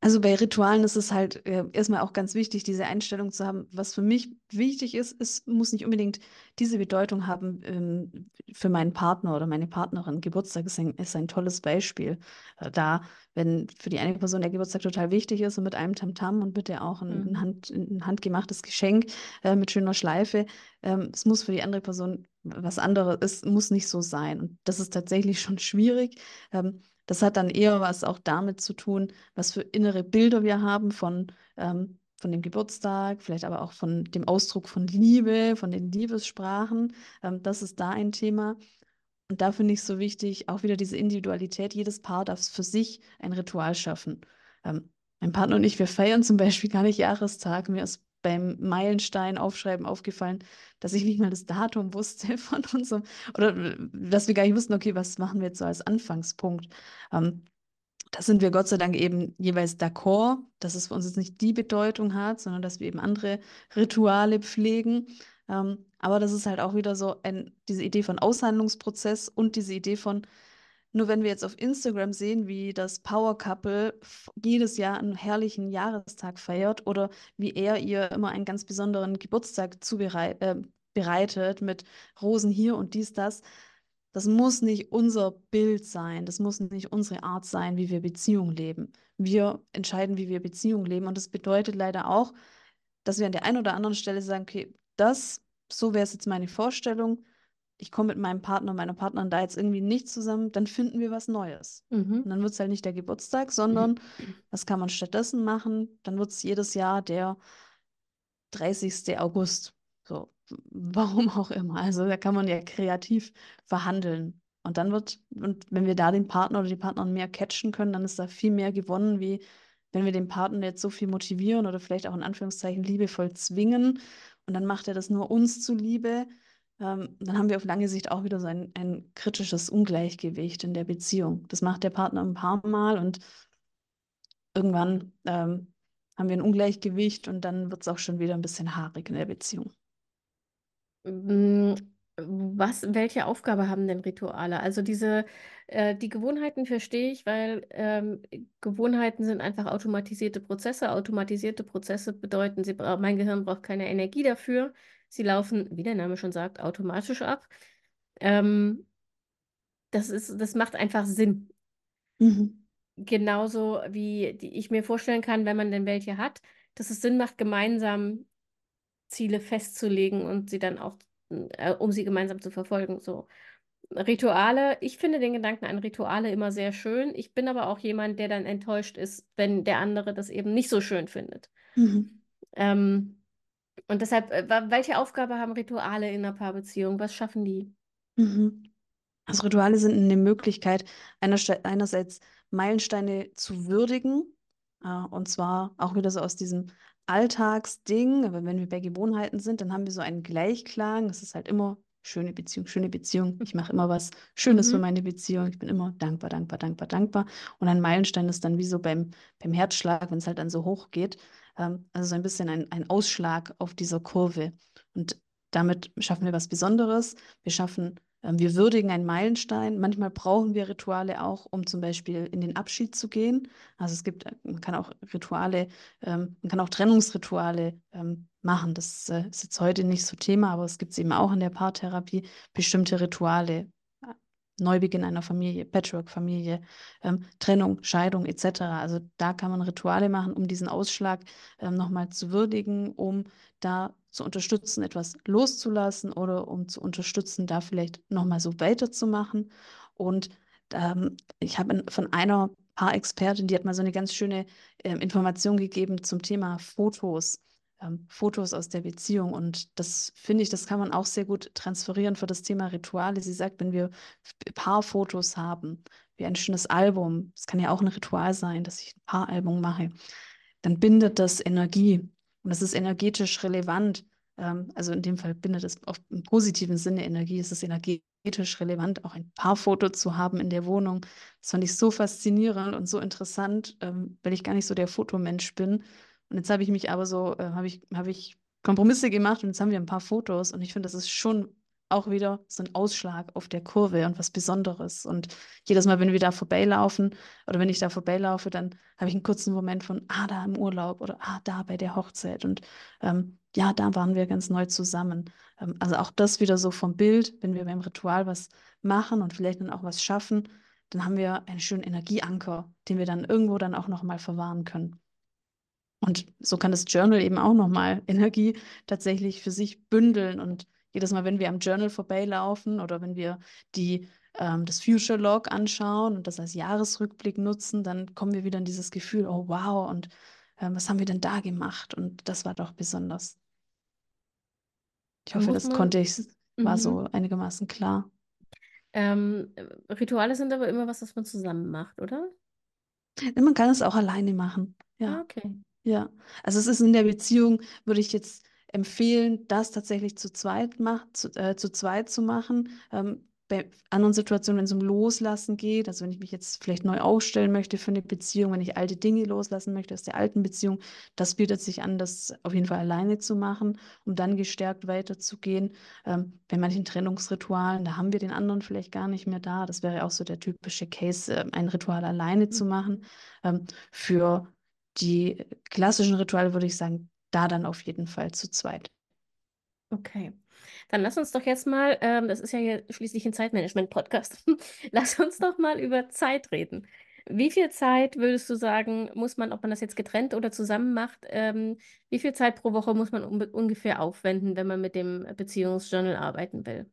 Also bei Ritualen ist es halt äh, erstmal auch ganz wichtig, diese Einstellung zu haben. Was für mich wichtig ist, es muss nicht unbedingt diese Bedeutung haben ähm, für meinen Partner oder meine Partnerin. Geburtstag ist ein, ist ein tolles Beispiel. Äh, da, wenn für die eine Person der Geburtstag total wichtig ist und mit einem Tamtam und bitte auch ein, ein, Mhm. Hand, ein handgemachtes Geschenk äh, mit schöner Schleife, ähm, es muss für die andere Person was anderes, es muss nicht so sein. Und das ist tatsächlich schon schwierig. Das hat dann eher was auch damit zu tun, was für innere Bilder wir haben von, ähm, von dem Geburtstag, vielleicht aber auch von dem Ausdruck von Liebe, von den Liebessprachen. Ähm, das ist da ein Thema. Und da finde ich es so wichtig, auch wieder diese Individualität. Jedes Paar darf für sich ein Ritual schaffen. Ähm, mein Partner und ich, wir feiern zum Beispiel gar nicht Jahrestag. Mir ist beim Meilenstein aufschreiben aufgefallen, dass ich nicht mal das Datum wusste von unserem, oder dass wir gar nicht wussten, okay, was machen wir jetzt so als Anfangspunkt. Ähm, da sind wir Gott sei Dank eben jeweils d'accord, dass es für uns jetzt nicht die Bedeutung hat, sondern dass wir eben andere Rituale pflegen. Ähm, aber das ist halt auch wieder so ein, diese Idee von Aushandlungsprozess und diese Idee von, nur wenn wir jetzt auf Instagram sehen, wie das Power Couple jedes Jahr einen herrlichen Jahrestag feiert oder wie er ihr immer einen ganz besonderen Geburtstag zubereit, äh, bereitet mit Rosen hier und dies, das. Das muss nicht unser Bild sein, das muss nicht unsere Art sein, wie wir Beziehungen leben. Wir entscheiden, wie wir Beziehungen leben. Und das bedeutet leider auch, dass wir an der einen oder anderen Stelle sagen, okay, das, so wäre es jetzt meine Vorstellung. Ich komme mit meinem Partner, meiner Partnerin da jetzt irgendwie nicht zusammen, dann finden wir was Neues. Und Mhm. dann wird es halt nicht der Geburtstag, sondern was kann man stattdessen machen? Dann wird es jedes Jahr der 30. August. So, warum auch immer. Also da kann man ja kreativ verhandeln. Und dann wird, und wenn wir da den Partner oder die Partnerin mehr catchen können, dann ist da viel mehr gewonnen, wie wenn wir den Partner jetzt so viel motivieren oder vielleicht auch in Anführungszeichen liebevoll zwingen. Und dann macht er das nur uns zuliebe. Ähm, dann haben wir auf lange Sicht auch wieder so ein, ein kritisches Ungleichgewicht in der Beziehung. Das macht der Partner ein paar Mal und irgendwann ähm, haben wir ein Ungleichgewicht und dann wird es auch schon wieder ein bisschen haarig in der Beziehung. Mm, Was, welche Aufgabe haben denn Rituale? Also diese, äh, die Gewohnheiten verstehe ich, weil ähm, Gewohnheiten sind einfach automatisierte Prozesse. Automatisierte Prozesse bedeuten, sie, mein Gehirn braucht keine Energie dafür. Sie laufen, wie der Name schon sagt, automatisch ab. Ähm, das ist, das macht einfach Sinn. Mhm. Genauso wie die ich mir vorstellen kann, wenn man denn welche hat, dass es Sinn macht, gemeinsam Ziele festzulegen und sie dann auch, äh, um sie gemeinsam zu verfolgen. So Rituale, ich finde den Gedanken an Rituale immer sehr schön. Ich bin aber auch jemand, der dann enttäuscht ist, wenn der andere das eben nicht so schön findet. Mhm. Ähm, und deshalb, äh, welche Aufgabe haben Rituale in einer Paarbeziehung? Was schaffen die? Mhm. Also Rituale sind eine Möglichkeit, einerseits Meilensteine zu würdigen, äh, und zwar auch wieder so aus diesem Alltagsding. Aber wenn wir bei Gewohnheiten sind, dann haben wir so einen Gleichklang. Das ist halt immer schöne Beziehung, schöne Beziehung. Ich mache immer was Schönes für Mhm. meine Beziehung. Ich bin immer dankbar, dankbar, dankbar, dankbar. Und ein Meilenstein ist dann wie so beim, beim Herzschlag, wenn es halt dann so hoch geht. Ähm, also so ein bisschen ein, ein Ausschlag auf dieser Kurve. Und damit schaffen wir was Besonderes. Wir schaffen ähm, Wir würdigen einen Meilenstein. Manchmal brauchen wir Rituale auch, um zum Beispiel in den Abschied zu gehen. Also es gibt, äh, man kann auch Rituale, ähm, man kann auch Trennungsrituale machen. Das äh, ist jetzt heute nicht so Thema, aber es gibt eben auch in der Paartherapie bestimmte Rituale. Äh, Neubeginn einer Familie, Patchwork-Familie, ähm, Trennung, Scheidung etc. Also da kann man Rituale machen, um diesen Ausschlag ähm, nochmal zu würdigen, um da zu unterstützen, etwas loszulassen oder um zu unterstützen, da vielleicht nochmal so weiterzumachen. Und ähm, ich habe von einer Paarexpertin, die hat mal so eine ganz schöne ähm, Information gegeben zum Thema Fotos. Ähm, Fotos aus der Beziehung. Und das finde ich, das kann man auch sehr gut transferieren für das Thema Rituale. Sie sagt, wenn wir Paarfotos haben, wie ein schönes Album, das kann ja auch ein Ritual sein, dass ich ein Paaralbum mache, dann bindet das Energie. Und das ist energetisch relevant. Ähm, also in dem Fall bindet es oft im positiven Sinne Energie. Es ist energetisch relevant, auch ein Paarfoto zu haben in der Wohnung. Das fand ich so faszinierend und so interessant, ähm, weil ich gar nicht so der Fotomensch bin. Und jetzt habe ich mich aber so, äh, habe ich, habe ich Kompromisse gemacht und jetzt haben wir ein paar Fotos und ich finde, das ist schon auch wieder so ein Ausschlag auf der Kurve und was Besonderes. Und jedes Mal, wenn wir da vorbeilaufen oder wenn ich da vorbeilaufe, dann habe ich einen kurzen Moment von, ah, da im Urlaub oder ah, da bei der Hochzeit. Und ähm, ja, da waren wir ganz neu zusammen. Ähm, also auch das wieder so vom Bild, wenn wir beim Ritual was machen und vielleicht dann auch was schaffen, dann haben wir einen schönen Energieanker, den wir dann irgendwo dann auch nochmal verwahren können. Und so kann das Journal eben auch nochmal Energie tatsächlich für sich bündeln und jedes Mal, wenn wir am Journal vorbeilaufen oder wenn wir die, ähm, das Future Log anschauen und das als Jahresrückblick nutzen, dann kommen wir wieder in dieses Gefühl, oh wow, und ähm, was haben wir denn da gemacht? Und das war doch besonders. Ich hoffe, das konnte ich, war mhm. so einigermaßen klar. Ähm, Rituale sind aber immer was, das man zusammen macht, oder? Man kann es auch alleine machen. Ja. Ah, okay. Ja. Also es ist in der Beziehung, würde ich jetzt empfehlen, das tatsächlich zu zweit, macht, zu, äh, zu zweit zu machen. Ähm, bei anderen Situationen, wenn es um Loslassen geht, also wenn ich mich jetzt vielleicht neu aufstellen möchte für eine Beziehung, wenn ich alte Dinge loslassen möchte aus der alten Beziehung, das bietet sich an, das auf jeden Fall alleine zu machen, um dann gestärkt weiterzugehen. Ähm, bei manchen Trennungsritualen, da haben wir den anderen vielleicht gar nicht mehr da. Das wäre auch so der typische Case, äh, ein Ritual alleine zu mhm. machen. Ähm, für die klassischen Rituale würde ich sagen, da dann auf jeden Fall zu zweit. Okay. Dann lass uns doch jetzt mal, ähm, das ist ja hier schließlich ein Zeitmanagement-Podcast, lass uns doch mal über Zeit reden. Wie viel Zeit würdest du sagen, muss man, ob man das jetzt getrennt oder zusammen macht, ähm, wie viel Zeit pro Woche muss man ungefähr aufwenden, wenn man mit dem Beziehungsjournal arbeiten will?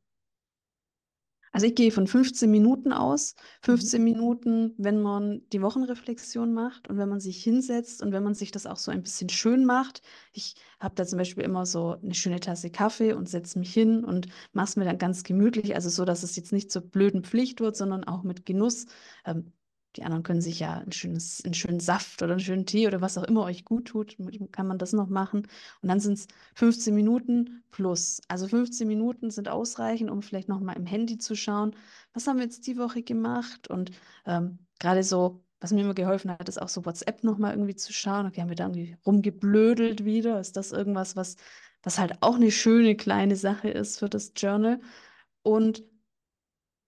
Also ich gehe von 15 Minuten aus. 15 mhm. Minuten, wenn man die Wochenreflexion macht und wenn man sich hinsetzt und wenn man sich das auch so ein bisschen schön macht. Ich habe da zum Beispiel immer so eine schöne Tasse Kaffee und setze mich hin und mache es mir dann ganz gemütlich. Also so, dass es jetzt nicht zur blöden Pflicht wird, sondern auch mit Genuss. Ähm, die anderen können sich ja ein schönes, einen schönen Saft oder einen schönen Tee oder was auch immer euch gut tut, kann man das noch machen. Und dann sind es 15 Minuten plus. Also 15 Minuten sind ausreichend, um vielleicht noch mal im Handy zu schauen, was haben wir jetzt die Woche gemacht. Und ähm, gerade so, was mir immer geholfen hat, ist auch so WhatsApp noch mal irgendwie zu schauen. Okay, haben wir da irgendwie rumgeblödelt wieder? Ist das irgendwas, was, was halt auch eine schöne kleine Sache ist für das Journal? Und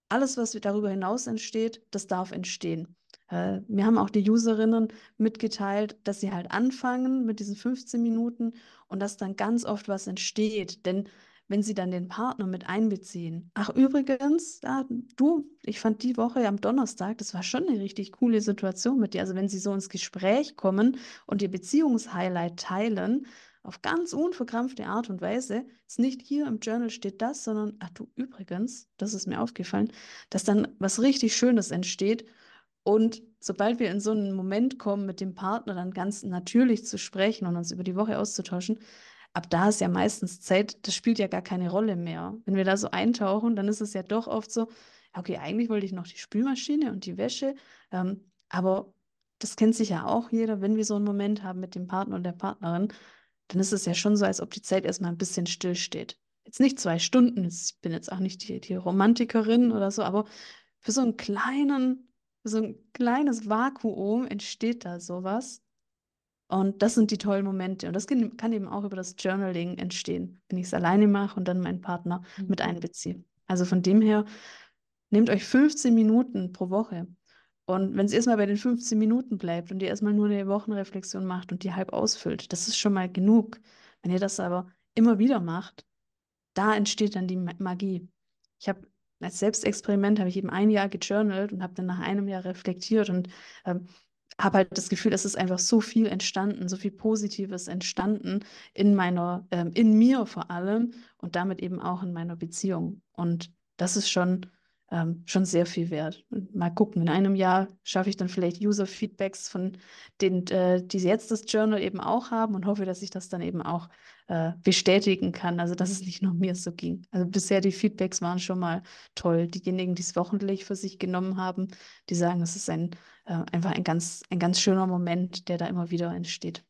alles, was darüber hinaus entsteht, das darf entstehen. Äh, mir haben auch die Userinnen mitgeteilt, dass sie halt anfangen mit diesen 15 Minuten und dass dann ganz oft was entsteht. Denn wenn sie dann den Partner mit einbeziehen. Ach, übrigens, ja, du, ich fand die Woche am Donnerstag, das war schon eine richtig coole Situation mit dir. Also wenn sie so ins Gespräch kommen und ihr Beziehungshighlight teilen, auf ganz unverkrampfte Art und Weise, ist nicht hier im Journal steht das, sondern, ach du, übrigens, das ist mir aufgefallen, dass dann was richtig Schönes entsteht und sobald wir in so einen Moment kommen, mit dem Partner dann ganz natürlich zu sprechen und uns über die Woche auszutauschen, ab da ist ja meistens Zeit, das spielt ja gar keine Rolle mehr. Wenn wir da so eintauchen, dann ist es ja doch oft so, okay, eigentlich wollte ich noch die Spülmaschine und die Wäsche, ähm, aber das kennt sich ja auch jeder, wenn wir so einen Moment haben mit dem Partner und der Partnerin, dann ist es ja schon so, als ob die Zeit erstmal ein bisschen stillsteht. Jetzt nicht zwei Stunden, ich bin jetzt auch nicht die, die Romantikerin oder so, aber für so einen kleinen so ein kleines Vakuum entsteht da sowas. Und das sind die tollen Momente. Und das kann eben auch über das Journaling entstehen, wenn ich es alleine mache und dann meinen Partner mhm. mit einbeziehe. Also von dem her, nehmt euch 15 Minuten pro Woche. Und wenn es erstmal bei den 15 Minuten bleibt und ihr erstmal nur eine Wochenreflexion macht und die halb ausfüllt, das ist schon mal genug. Wenn ihr das aber immer wieder macht, da entsteht dann die Magie. Ich habe als Selbstexperiment habe ich eben ein Jahr gejournalt und habe dann nach einem Jahr reflektiert und ähm, habe halt das Gefühl, es ist einfach so viel entstanden, so viel Positives entstanden in meiner, ähm, in mir vor allem und damit eben auch in meiner Beziehung. Und das ist schon ähm, schon sehr viel wert. Und mal gucken, in einem Jahr schaffe ich dann vielleicht User-Feedbacks von denen, äh, die jetzt das Journal eben auch haben und hoffe, dass ich das dann eben auch äh, bestätigen kann. Also, dass es nicht nur mir so ging. Also bisher die Feedbacks waren schon mal toll. Diejenigen, die es wöchentlich für sich genommen haben, die sagen, es ist ein, äh, einfach ein ganz, ein ganz schöner Moment, der da immer wieder entsteht.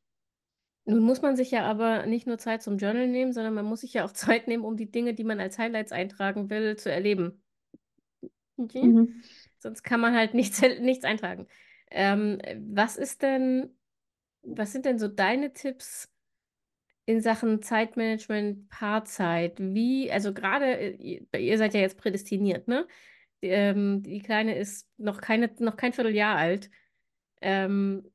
Nun muss man sich ja aber nicht nur Zeit zum Journal nehmen, sondern man muss sich ja auch Zeit nehmen, um die Dinge, die man als Highlights eintragen will, zu erleben. Okay. Mhm. Sonst kann man halt nichts, nichts eintragen. Ähm, was ist denn, was sind denn so deine Tipps, in Sachen Zeitmanagement, Paarzeit? Wie, also gerade, ihr, ihr seid ja jetzt prädestiniert, ne? Ähm, die Kleine ist noch keine, noch kein Vierteljahr alt. Ähm,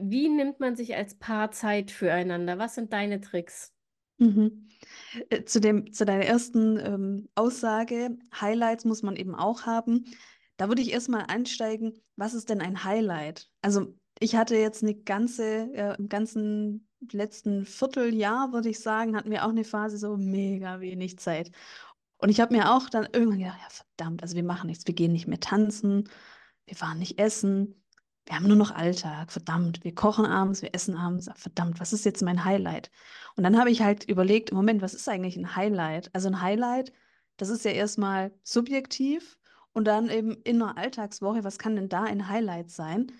wie nimmt man sich als Paar Zeit füreinander? Was sind deine Tricks? Mhm. Äh, Zu dem, zu deiner ersten ähm, Aussage, Highlights muss man eben auch haben. Da würde ich erstmal einsteigen, was ist denn ein Highlight? Also ich hatte jetzt eine ganze, äh, im ganzen letzten Vierteljahr, würde ich sagen, hatten wir auch eine Phase so mega wenig Zeit. Und ich habe mir auch dann irgendwann gedacht, ja verdammt, also wir machen nichts, wir gehen nicht mehr tanzen, wir fahren nicht essen, wir haben nur noch Alltag, verdammt, wir kochen abends, wir essen abends, verdammt, was ist jetzt mein Highlight? Und dann habe ich halt überlegt, Moment, was ist eigentlich ein Highlight? Also ein Highlight, das ist ja erstmal subjektiv und dann eben in einer Alltagswoche, was kann denn da ein Highlight sein?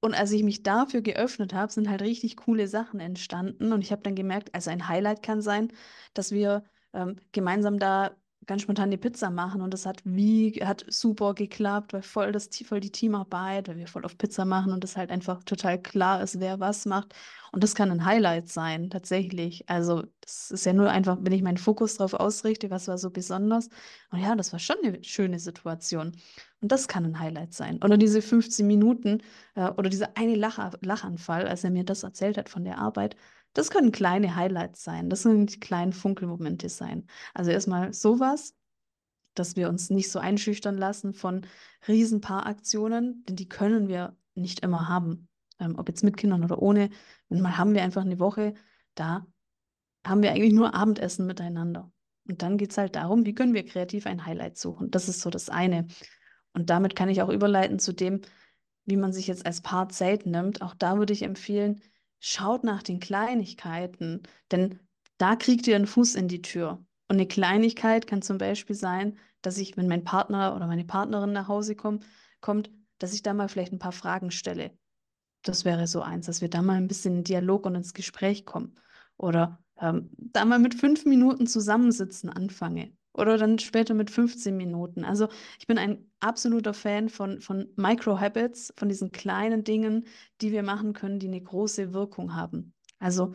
Und als ich mich dafür geöffnet habe, sind halt richtig coole Sachen entstanden. Und ich habe dann gemerkt, also ein Highlight kann sein, dass wir ähm, gemeinsam da ganz spontan die Pizza machen und das hat wie, hat super geklappt, weil voll das, voll die Teamarbeit, weil wir voll auf Pizza machen und das halt einfach total klar ist, wer was macht. Und das kann ein Highlight sein, tatsächlich. Also, das ist ja nur einfach, wenn ich meinen Fokus darauf ausrichte, was war so besonders. Und ja, das war schon eine schöne Situation. Und das kann ein Highlight sein. Oder diese 15 Minuten äh, oder dieser eine Lach Lachanfall, als er mir das erzählt hat von der Arbeit. Das können kleine Highlights sein. Das können die kleinen Funkelmomente sein. Also erstmal sowas, dass wir uns nicht so einschüchtern lassen von Riesenpaaraktionen, denn die können wir nicht immer haben. Ähm, ob jetzt mit Kindern oder ohne. Manchmal haben wir einfach eine Woche, da haben wir eigentlich nur Abendessen miteinander. Und dann geht es halt darum, wie können wir kreativ ein Highlight suchen. Das ist so das eine. Und damit kann ich auch überleiten zu dem, wie man sich jetzt als Paar Zeit nimmt. Auch da würde ich empfehlen, schaut nach den Kleinigkeiten, denn da kriegt ihr einen Fuß in die Tür. Und eine Kleinigkeit kann zum Beispiel sein, dass ich, wenn mein Partner oder meine Partnerin nach Hause komm, kommt, dass ich da mal vielleicht ein paar Fragen stelle. Das wäre so eins, dass wir da mal ein bisschen in Dialog und ins Gespräch kommen. Oder ähm, da mal mit fünf Minuten zusammensitzen anfange. Oder dann später mit 15 Minuten. Also ich bin ein absoluter Fan von, von Micro-Habits, von diesen kleinen Dingen, die wir machen können, die eine große Wirkung haben. Also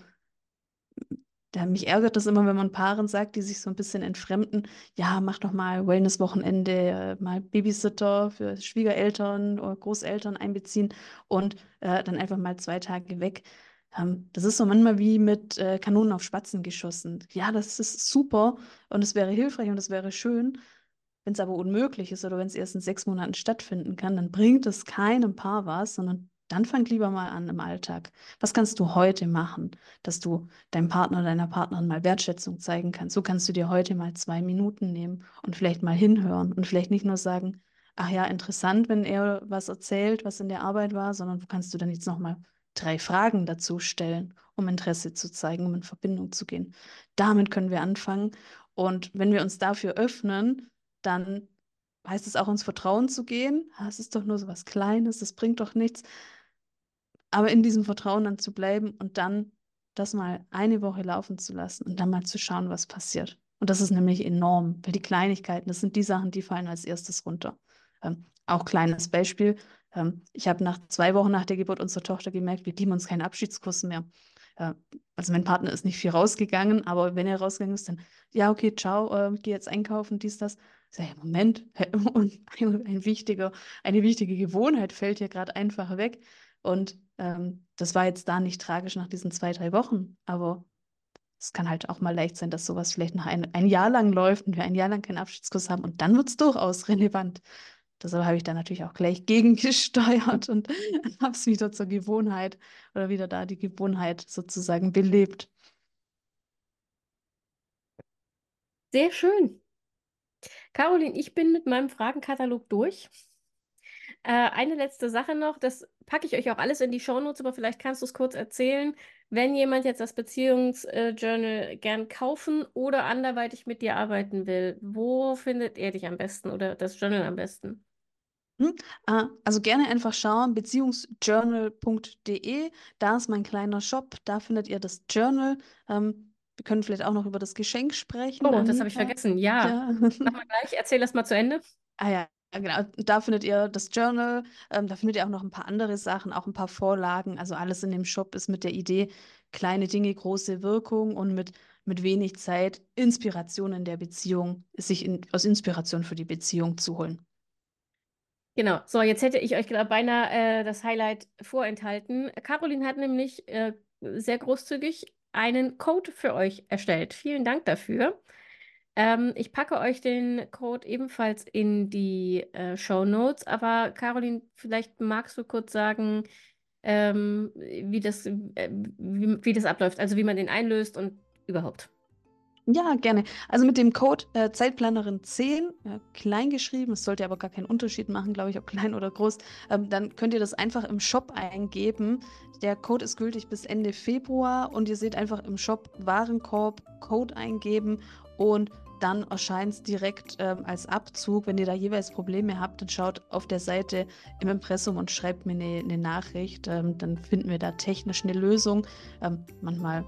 da, mich ärgert das immer, wenn man Paaren sagt, die sich so ein bisschen entfremden, ja, mach doch mal Wellness-Wochenende, mal Babysitter für Schwiegereltern oder Großeltern einbeziehen und äh, dann einfach mal zwei Tage weg. Ähm, das ist so manchmal wie mit äh, Kanonen auf Spatzen geschossen. Ja, das ist super und es wäre hilfreich und es wäre schön. Wenn es aber unmöglich ist oder wenn es erst in sechs Monaten stattfinden kann, dann bringt es keinem Paar was, sondern dann fang lieber mal an im Alltag. Was kannst du heute machen, dass du deinem Partner, deiner Partnerin mal Wertschätzung zeigen kannst? So kannst du dir heute mal zwei Minuten nehmen und vielleicht mal hinhören und vielleicht nicht nur sagen, ach ja, interessant, wenn er was erzählt, was in der Arbeit war, sondern wo kannst du dann jetzt nochmal drei Fragen dazu stellen, um Interesse zu zeigen, um in Verbindung zu gehen. Damit können wir anfangen. Und wenn wir uns dafür öffnen, dann heißt es auch ins Vertrauen zu gehen. Ah, es ist doch nur so was Kleines, das bringt doch nichts. Aber in diesem Vertrauen dann zu bleiben und dann das mal eine Woche laufen zu lassen und dann mal zu schauen, was passiert. Und das ist nämlich enorm, weil die Kleinigkeiten, das sind die Sachen, die fallen als erstes runter. Ähm, auch kleines Beispiel, ich habe nach zwei Wochen nach der Geburt unserer Tochter gemerkt, wir geben uns keinen Abschiedskurs mehr. Äh, also mein Partner ist nicht viel rausgegangen, aber wenn er rausgegangen ist, dann, ja, okay, ciao, äh, gehe jetzt einkaufen, dies, das. Ich sage, Moment, ein, ein wichtiger, eine wichtige Gewohnheit fällt hier gerade einfach weg. Und ähm, das war jetzt da nicht tragisch nach diesen zwei, drei Wochen, aber es kann halt auch mal leicht sein, dass sowas vielleicht noch ein, ein Jahr lang läuft und wir ein Jahr lang keinen Abschiedskurs haben und dann wird es durchaus relevant. Deshalb habe ich da natürlich auch gleich gegengesteuert und habe es wieder zur Gewohnheit oder wieder da die Gewohnheit sozusagen belebt. Sehr schön. Caroline, ich bin mit meinem Fragenkatalog durch. Äh, eine letzte Sache noch, das packe ich euch auch alles in die Shownotes, aber vielleicht kannst du es kurz erzählen. Wenn jemand jetzt das Beziehungsjournal gern kaufen oder anderweitig mit dir arbeiten will, wo findet er dich am besten oder das Journal am besten? Hm? Ah, also gerne einfach schauen, beziehungsjournal.de, da ist mein kleiner Shop, da findet ihr das Journal. Ähm, wir können vielleicht auch noch über das Geschenk sprechen. Oh, das habe ich vergessen. Ja. ja. Mach mal gleich, erzähl das mal zu Ende. Ah ja, genau. Da findet ihr das Journal, ähm, da findet ihr auch noch ein paar andere Sachen, auch ein paar Vorlagen. Also alles in dem Shop ist mit der Idee, kleine Dinge, große Wirkung und mit, mit wenig Zeit Inspiration in der Beziehung, sich in, aus Inspiration für die Beziehung zu holen. Genau, so jetzt hätte ich euch beinahe äh, das Highlight vorenthalten. Caroline hat nämlich äh, sehr großzügig einen Code für euch erstellt. Vielen Dank dafür. Ähm, ich packe euch den Code ebenfalls in die äh, Show Notes, aber Caroline, vielleicht magst du kurz sagen, ähm, wie das, äh, wie, wie das abläuft, also wie man den einlöst und überhaupt. Ja, gerne. Also mit dem Code äh, Zeitplanerin 10, äh, klein geschrieben, es sollte aber gar keinen Unterschied machen, glaube ich, ob klein oder groß, ähm, dann könnt ihr das einfach im Shop eingeben. Der Code ist gültig bis Ende Februar und ihr seht einfach im Shop Warenkorb Code eingeben und dann erscheint es direkt ähm, als Abzug. Wenn ihr da jeweils Probleme habt, dann schaut auf der Seite im Impressum und schreibt mir eine, eine Nachricht. Ähm, dann finden wir da technisch eine Lösung. Ähm, manchmal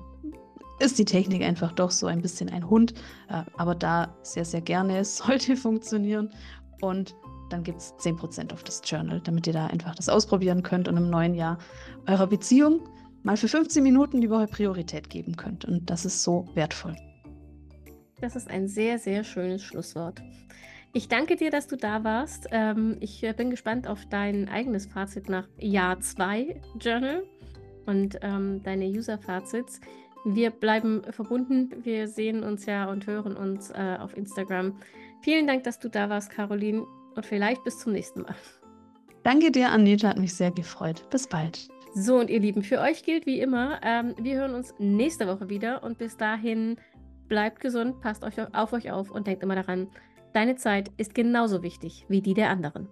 ist die Technik einfach doch so ein bisschen ein Hund, äh, aber da sehr, sehr gerne. Es sollte funktionieren. Und dann gibt es 10% auf das Journal, damit ihr da einfach das ausprobieren könnt und im neuen Jahr eurer Beziehung mal für 15 Minuten die Woche Priorität geben könnt. Und das ist so wertvoll. Das ist ein sehr, sehr schönes Schlusswort. Ich danke dir, dass du da warst. Ähm, ich äh, bin gespannt auf dein eigenes Fazit nach Jahr 2 Journal und ähm, deine User-Fazits. Wir bleiben verbunden. Wir sehen uns ja und hören uns äh, auf Instagram. Vielen Dank, dass du da warst, Caroline. Und vielleicht bis zum nächsten Mal. Danke dir, Anita. Hat mich sehr gefreut. Bis bald. So, und ihr Lieben, für euch gilt wie immer, ähm, wir hören uns nächste Woche wieder. Und bis dahin bleibt gesund, passt euch auf euch auf und denkt immer daran, deine Zeit ist genauso wichtig wie die der anderen.